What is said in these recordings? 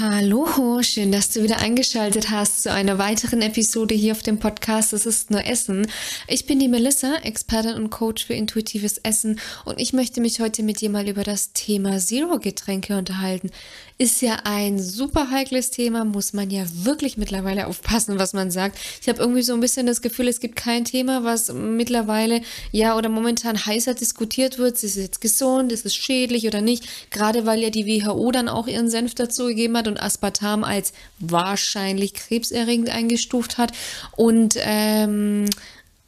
Hallo, schön, dass du wieder eingeschaltet hast zu einer weiteren Episode hier auf dem Podcast Es ist nur Essen. Ich bin die Melissa, Expertin und Coach für intuitives Essen und ich möchte mich heute mit dir mal über das Thema Zero-Getränke unterhalten. Ist ja ein super heikles Thema, muss man ja wirklich mittlerweile aufpassen, was man sagt. Ich habe irgendwie so ein bisschen das Gefühl, es gibt kein Thema, was mittlerweile ja oder momentan heißer diskutiert wird. Ist es jetzt gesund, ist es schädlich oder nicht? Gerade weil ja die WHO dann auch ihren Senf dazu gegeben hat und Aspartam als wahrscheinlich krebserregend eingestuft hat. Und ähm,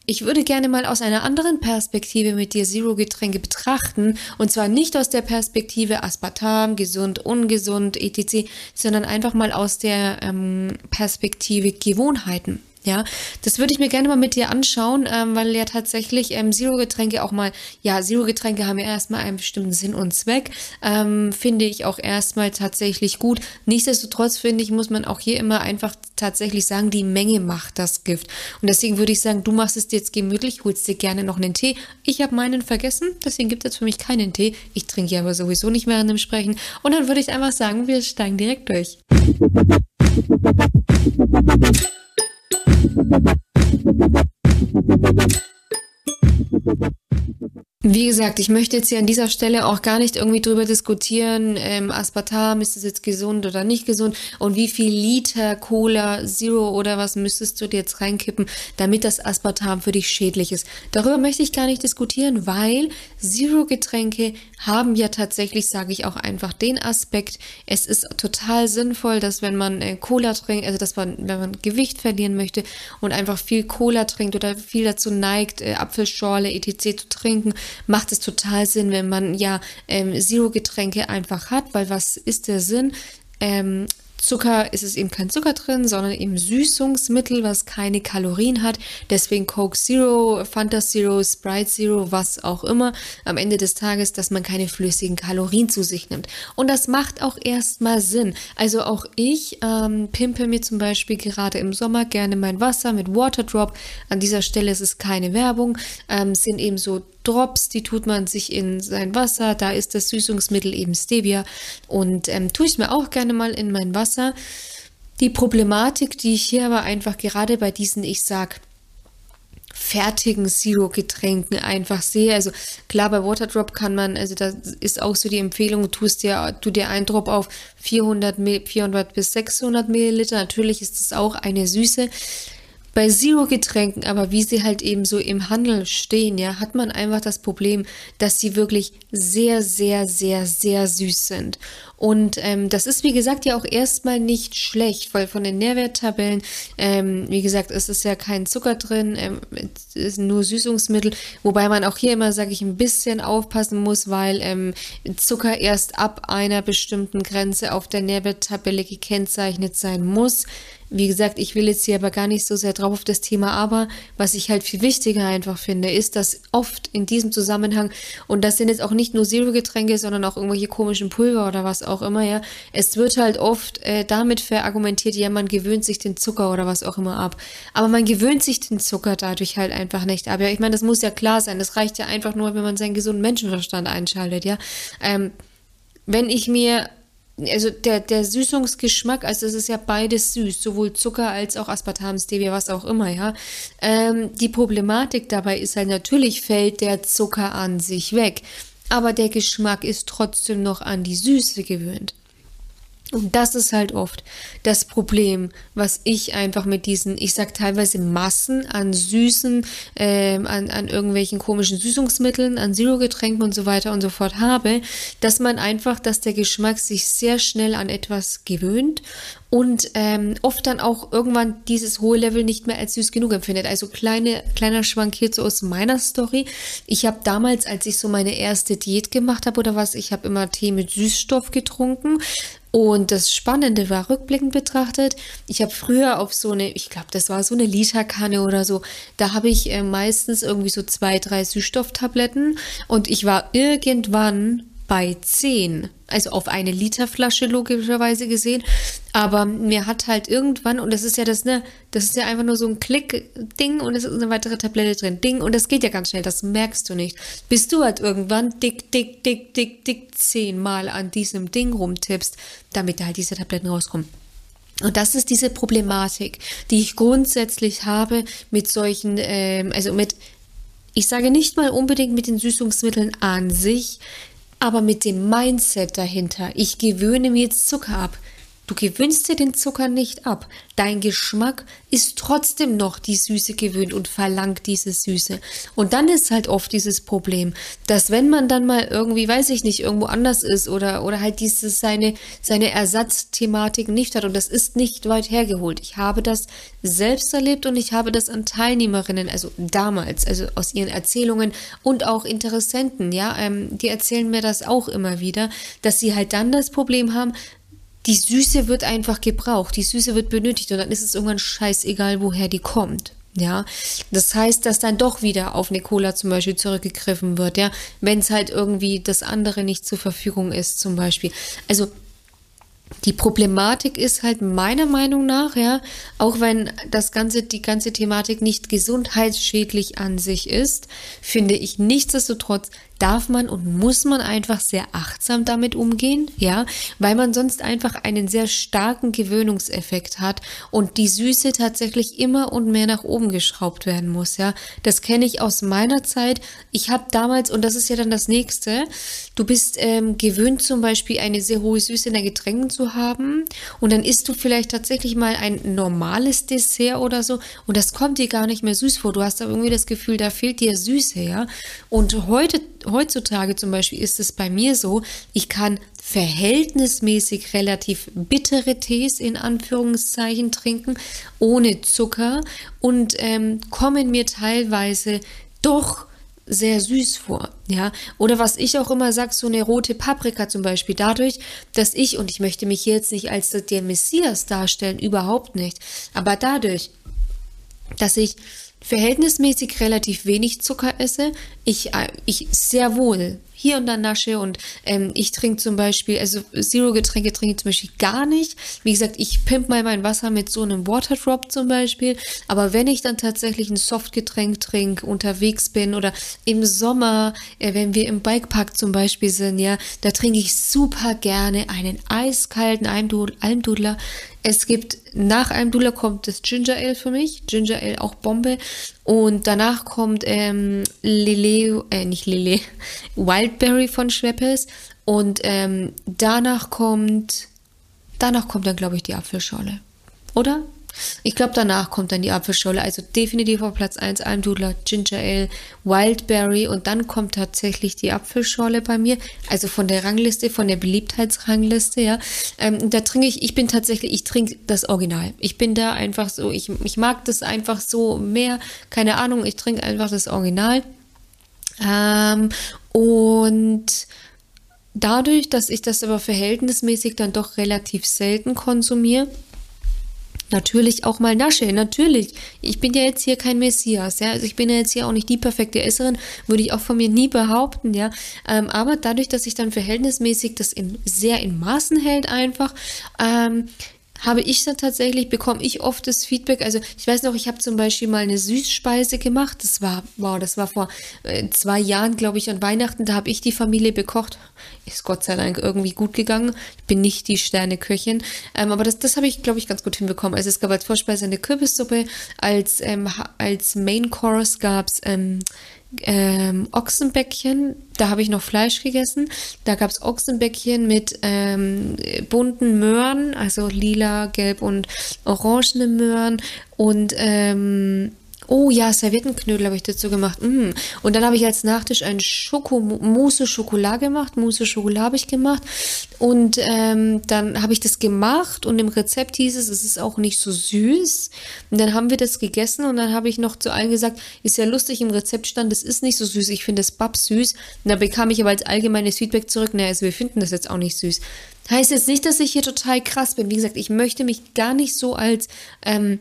ich würde gerne mal aus einer anderen Perspektive mit dir Zero-Getränke betrachten. Und zwar nicht aus der Perspektive Aspartam, gesund, ungesund, etc., sondern einfach mal aus der ähm, Perspektive Gewohnheiten. Ja, das würde ich mir gerne mal mit dir anschauen, ähm, weil ja tatsächlich ähm, Zero-Getränke auch mal, ja, Zero-Getränke haben ja erstmal einen bestimmten Sinn und Zweck, ähm, finde ich auch erstmal tatsächlich gut. Nichtsdestotrotz finde ich, muss man auch hier immer einfach tatsächlich sagen, die Menge macht das Gift. Und deswegen würde ich sagen, du machst es dir jetzt gemütlich, holst dir gerne noch einen Tee. Ich habe meinen vergessen, deswegen gibt es für mich keinen Tee. Ich trinke ja aber sowieso nicht während dem Sprechen. Und dann würde ich einfach sagen, wir steigen direkt durch. Wie gesagt, ich möchte jetzt hier an dieser Stelle auch gar nicht irgendwie drüber diskutieren, ähm, Aspartam, ist das jetzt gesund oder nicht gesund und wie viel Liter Cola Zero oder was müsstest du dir jetzt reinkippen, damit das Aspartam für dich schädlich ist. Darüber möchte ich gar nicht diskutieren, weil Zero-Getränke haben ja tatsächlich, sage ich auch einfach, den Aspekt, es ist total sinnvoll, dass wenn man äh, Cola trinkt, also dass man, wenn man Gewicht verlieren möchte und einfach viel Cola trinkt oder viel dazu neigt, äh, Apfelschorle etc. zu trinken, macht es total Sinn, wenn man ja ähm, Zero-Getränke einfach hat, weil was ist der Sinn? Ähm, Zucker ist es eben kein Zucker drin, sondern eben Süßungsmittel, was keine Kalorien hat. Deswegen Coke Zero, Fanta Zero, Sprite Zero, was auch immer. Am Ende des Tages, dass man keine flüssigen Kalorien zu sich nimmt. Und das macht auch erstmal Sinn. Also auch ich ähm, pimpe mir zum Beispiel gerade im Sommer gerne mein Wasser mit Waterdrop. An dieser Stelle ist es keine Werbung. Ähm, sind eben so Drops, die tut man sich in sein Wasser. Da ist das Süßungsmittel eben Stevia und ähm, tue ich mir auch gerne mal in mein Wasser. Die Problematik, die ich hier aber einfach gerade bei diesen, ich sag, fertigen Zero-Getränken einfach sehe. Also klar, bei Waterdrop kann man, also da ist auch so die Empfehlung, tust dir, tu dir einen Drop auf 400, 400 bis 600 Milliliter. Natürlich ist das auch eine Süße. Bei Zero-Getränken, aber wie sie halt eben so im Handel stehen, ja, hat man einfach das Problem, dass sie wirklich sehr, sehr, sehr, sehr süß sind. Und ähm, das ist, wie gesagt, ja auch erstmal nicht schlecht, weil von den Nährwerttabellen, ähm, wie gesagt, es ist ja kein Zucker drin, ähm, es ist nur Süßungsmittel, wobei man auch hier immer, sage ich, ein bisschen aufpassen muss, weil ähm, Zucker erst ab einer bestimmten Grenze auf der Nährwerttabelle gekennzeichnet sein muss. Wie gesagt, ich will jetzt hier aber gar nicht so sehr drauf auf das Thema, aber was ich halt viel wichtiger einfach finde, ist, dass oft in diesem Zusammenhang, und das sind jetzt auch nicht nur Zero-Getränke, sondern auch irgendwelche komischen Pulver oder was auch immer, ja, es wird halt oft äh, damit verargumentiert, ja, man gewöhnt sich den Zucker oder was auch immer ab. Aber man gewöhnt sich den Zucker dadurch halt einfach nicht ab. Ja, ich meine, das muss ja klar sein. Das reicht ja einfach nur, wenn man seinen gesunden Menschenverstand einschaltet, ja. Ähm, wenn ich mir also der, der Süßungsgeschmack, also es ist ja beides süß, sowohl Zucker als auch Aspartam, Stevia, was auch immer, ja. Ähm, die Problematik dabei ist halt, natürlich fällt der Zucker an sich weg, aber der Geschmack ist trotzdem noch an die Süße gewöhnt. Und das ist halt oft das Problem, was ich einfach mit diesen, ich sag teilweise Massen an süßen, äh, an, an irgendwelchen komischen Süßungsmitteln, an Zero-Getränken und so weiter und so fort habe, dass man einfach, dass der Geschmack sich sehr schnell an etwas gewöhnt und ähm, oft dann auch irgendwann dieses hohe Level nicht mehr als süß genug empfindet. Also kleine, kleiner Schwank hierzu aus meiner Story. Ich habe damals, als ich so meine erste Diät gemacht habe oder was, ich habe immer Tee mit Süßstoff getrunken und das Spannende war, rückblickend betrachtet, ich habe früher auf so eine, ich glaube, das war so eine Literkanne oder so, da habe ich äh, meistens irgendwie so zwei, drei Süßstofftabletten und ich war irgendwann bei zehn, also auf eine Literflasche logischerweise gesehen, Aber mir hat halt irgendwann, und das ist ja das, ne, das ist ja einfach nur so ein Klick-Ding und es ist eine weitere Tablette drin. Ding, und das geht ja ganz schnell, das merkst du nicht. Bis du halt irgendwann dick, dick, dick, dick, dick zehnmal an diesem Ding rumtippst, damit da halt diese Tabletten rauskommen. Und das ist diese Problematik, die ich grundsätzlich habe mit solchen, ähm, also mit, ich sage nicht mal unbedingt mit den Süßungsmitteln an sich, aber mit dem Mindset dahinter. Ich gewöhne mir jetzt Zucker ab. Du gewöhnst dir den Zucker nicht ab. Dein Geschmack ist trotzdem noch die Süße gewöhnt und verlangt diese Süße. Und dann ist halt oft dieses Problem, dass wenn man dann mal irgendwie, weiß ich nicht, irgendwo anders ist oder, oder halt dieses seine, seine Ersatzthematik nicht hat und das ist nicht weit hergeholt. Ich habe das selbst erlebt und ich habe das an Teilnehmerinnen, also damals, also aus ihren Erzählungen und auch Interessenten, ja, ähm, die erzählen mir das auch immer wieder, dass sie halt dann das Problem haben, die Süße wird einfach gebraucht, die Süße wird benötigt und dann ist es irgendwann scheißegal, woher die kommt. Ja, das heißt, dass dann doch wieder auf eine Cola zum Beispiel zurückgegriffen wird, ja, wenn es halt irgendwie das andere nicht zur Verfügung ist, zum Beispiel. Also die Problematik ist halt meiner Meinung nach, ja, auch wenn das ganze, die ganze Thematik nicht gesundheitsschädlich an sich ist, finde ich nichtsdestotrotz darf man und muss man einfach sehr achtsam damit umgehen, ja, weil man sonst einfach einen sehr starken Gewöhnungseffekt hat und die Süße tatsächlich immer und mehr nach oben geschraubt werden muss, ja. Das kenne ich aus meiner Zeit. Ich habe damals, und das ist ja dann das nächste, du bist ähm, gewöhnt zum Beispiel eine sehr hohe Süße in der Getränken zu haben und dann isst du vielleicht tatsächlich mal ein normales Dessert oder so und das kommt dir gar nicht mehr süß vor. Du hast da irgendwie das Gefühl, da fehlt dir Süße, ja. Und heute heutzutage zum Beispiel ist es bei mir so, ich kann verhältnismäßig relativ bittere Tees in Anführungszeichen trinken, ohne Zucker und ähm, kommen mir teilweise doch sehr süß vor, ja. Oder was ich auch immer sage, so eine rote Paprika zum Beispiel, dadurch, dass ich, und ich möchte mich jetzt nicht als der Messias darstellen, überhaupt nicht, aber dadurch, dass ich verhältnismäßig relativ wenig Zucker esse, ich, äh, ich sehr wohl hier und da nasche und ähm, ich trinke zum Beispiel, also Zero-Getränke trinke ich zum Beispiel gar nicht. Wie gesagt, ich pimp mal mein Wasser mit so einem Waterdrop zum Beispiel. Aber wenn ich dann tatsächlich ein Softgetränk trinke, unterwegs bin oder im Sommer, äh, wenn wir im Bikepark zum Beispiel sind, ja, da trinke ich super gerne einen eiskalten Almdudler. Es gibt nach Almdudler kommt das Ginger Ale für mich. Ginger Ale auch Bombe. Und danach kommt ähm, Lele, äh, nicht Lele, Wildberry von Schweppes. Und ähm, danach kommt, danach kommt dann, glaube ich, die Apfelschorle. Oder? Ich glaube, danach kommt dann die Apfelschorle. Also definitiv auf Platz 1 Almdudler, Ginger Ale, Wildberry und dann kommt tatsächlich die Apfelschorle bei mir. Also von der Rangliste, von der Beliebtheitsrangliste, ja. Ähm, da trinke ich, ich bin tatsächlich, ich trinke das Original. Ich bin da einfach so, ich, ich mag das einfach so mehr, keine Ahnung, ich trinke einfach das Original. Ähm, und dadurch, dass ich das aber verhältnismäßig dann doch relativ selten konsumiere, natürlich auch mal nasche. Natürlich. Ich bin ja jetzt hier kein Messias, ja. Also ich bin ja jetzt hier auch nicht die perfekte Esserin, würde ich auch von mir nie behaupten, ja. Ähm, aber dadurch, dass ich dann verhältnismäßig das in, sehr in Maßen hält einfach, ähm, habe ich dann tatsächlich, bekomme ich oft das Feedback. Also ich weiß noch, ich habe zum Beispiel mal eine Süßspeise gemacht. Das war, wow, das war vor äh, zwei Jahren, glaube ich, an Weihnachten. Da habe ich die Familie bekocht. Ist Gott sei Dank irgendwie gut gegangen. Ich bin nicht die Sterneköchin. Ähm, aber das, das habe ich, glaube ich, ganz gut hinbekommen. Also es gab als Vorspeise eine Kürbissuppe. Als, ähm, als Main Course gab es ähm, ähm, Ochsenbäckchen. Da habe ich noch Fleisch gegessen. Da gab es Ochsenbäckchen mit ähm, bunten Möhren, also lila, gelb und orangene Möhren und ähm, Oh ja, Serviettenknödel habe ich dazu gemacht. Mm. Und dann habe ich als Nachtisch ein Schoko Mousse Schokolade gemacht. Mousse Schokolade habe ich gemacht. Und ähm, dann habe ich das gemacht und im Rezept hieß es, es ist auch nicht so süß. Und dann haben wir das gegessen und dann habe ich noch zu allen gesagt, ist ja lustig, im Rezept stand, es ist nicht so süß, ich finde es bab süß. Und da bekam ich aber als allgemeines Feedback zurück, naja, also wir finden das jetzt auch nicht süß. Heißt jetzt nicht, dass ich hier total krass bin. Wie gesagt, ich möchte mich gar nicht so als ähm,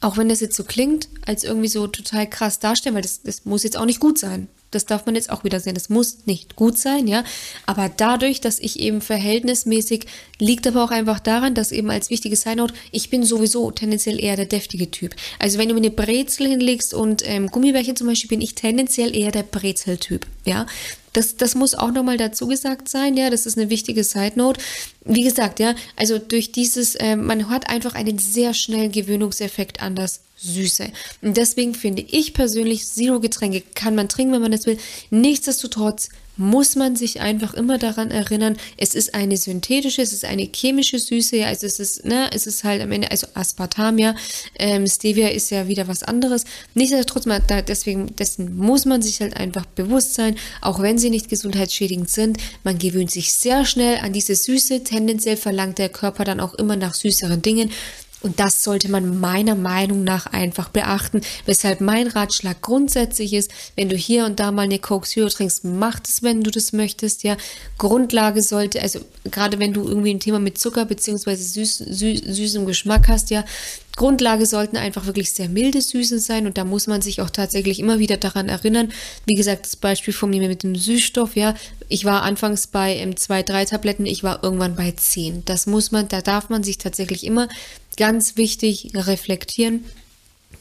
auch wenn das jetzt so klingt, als irgendwie so total krass darstellen, weil das, das muss jetzt auch nicht gut sein. Das darf man jetzt auch wieder sehen. Das muss nicht gut sein, ja. Aber dadurch, dass ich eben verhältnismäßig, liegt aber auch einfach daran, dass eben als wichtige Side-Note, ich bin sowieso tendenziell eher der deftige Typ. Also wenn du mir eine Brezel hinlegst und ähm, Gummibärchen zum Beispiel, bin ich tendenziell eher der Brezeltyp, ja. Das, das muss auch nochmal dazu gesagt sein, ja, das ist eine wichtige Side-Note. Wie gesagt, ja, also durch dieses, äh, man hat einfach einen sehr schnellen Gewöhnungseffekt an das Süße. Und deswegen finde ich persönlich, Zero-Getränke kann man trinken, wenn man das will. Nichtsdestotrotz muss man sich einfach immer daran erinnern, es ist eine synthetische, es ist eine chemische Süße, ja, also es ist, ne, es ist halt am Ende, also Aspartam, ja, ähm, Stevia ist ja wieder was anderes. Nichtsdestotrotz, man, da, deswegen, dessen muss man sich halt einfach bewusst sein, auch wenn sie nicht gesundheitsschädigend sind, man gewöhnt sich sehr schnell an diese Süße, tendenziell verlangt der Körper dann auch immer nach süßeren Dingen. Und das sollte man meiner Meinung nach einfach beachten, weshalb mein Ratschlag grundsätzlich ist, wenn du hier und da mal eine Coke Zero trinkst, mach es, wenn du das möchtest, ja. Grundlage sollte, also gerade wenn du irgendwie ein Thema mit Zucker beziehungsweise süß, süß, süßem Geschmack hast, ja, Grundlage sollten einfach wirklich sehr milde Süßen sein und da muss man sich auch tatsächlich immer wieder daran erinnern. Wie gesagt, das Beispiel von mir mit dem Süßstoff, ja, ich war anfangs bei ähm, zwei, drei Tabletten, ich war irgendwann bei zehn. Das muss man, da darf man sich tatsächlich immer ganz wichtig reflektieren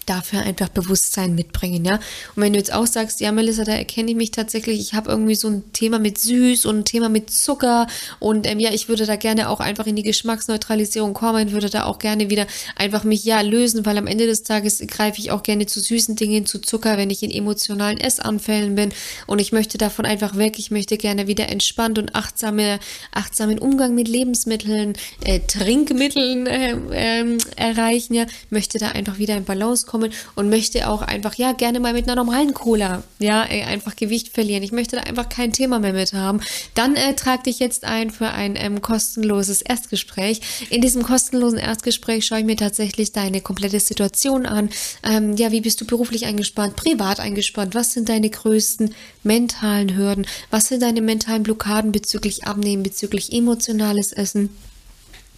dafür einfach Bewusstsein mitbringen, ja. Und wenn du jetzt auch sagst, ja, Melissa, da erkenne ich mich tatsächlich, ich habe irgendwie so ein Thema mit süß und ein Thema mit Zucker und ähm, ja, ich würde da gerne auch einfach in die Geschmacksneutralisierung kommen, würde da auch gerne wieder einfach mich ja lösen, weil am Ende des Tages greife ich auch gerne zu süßen Dingen, zu Zucker, wenn ich in emotionalen Essanfällen bin. Und ich möchte davon einfach weg, ich möchte gerne wieder entspannt und achtsame, achtsamen Umgang mit Lebensmitteln, äh, Trinkmitteln äh, äh, erreichen, ja, möchte da einfach wieder in Balance kommen kommen und möchte auch einfach, ja, gerne mal mit einer normalen Cola, ja, einfach Gewicht verlieren. Ich möchte da einfach kein Thema mehr mit haben. Dann äh, trag dich jetzt ein für ein ähm, kostenloses Erstgespräch. In diesem kostenlosen Erstgespräch schaue ich mir tatsächlich deine komplette Situation an. Ähm, ja, wie bist du beruflich eingespannt, privat eingespannt? Was sind deine größten mentalen Hürden? Was sind deine mentalen Blockaden bezüglich Abnehmen, bezüglich emotionales Essen?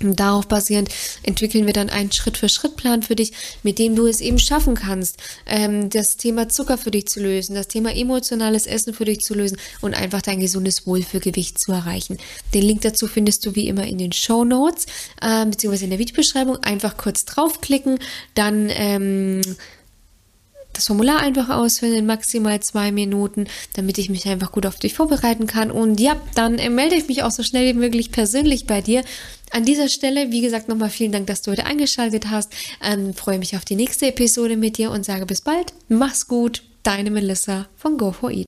Darauf basierend entwickeln wir dann einen Schritt-für-Schritt-Plan für dich, mit dem du es eben schaffen kannst, ähm, das Thema Zucker für dich zu lösen, das Thema emotionales Essen für dich zu lösen und einfach dein gesundes Wohlfühlgewicht zu erreichen. Den Link dazu findest du wie immer in den Show Notes äh, beziehungsweise in der Videobeschreibung. Einfach kurz draufklicken, dann ähm, das Formular einfach ausfüllen in maximal zwei Minuten, damit ich mich einfach gut auf dich vorbereiten kann. Und ja, dann äh, melde ich mich auch so schnell wie möglich persönlich bei dir. An dieser Stelle, wie gesagt, nochmal vielen Dank, dass du heute eingeschaltet hast. Ähm, freue mich auf die nächste Episode mit dir und sage bis bald. Mach's gut. Deine Melissa von Go4Eat.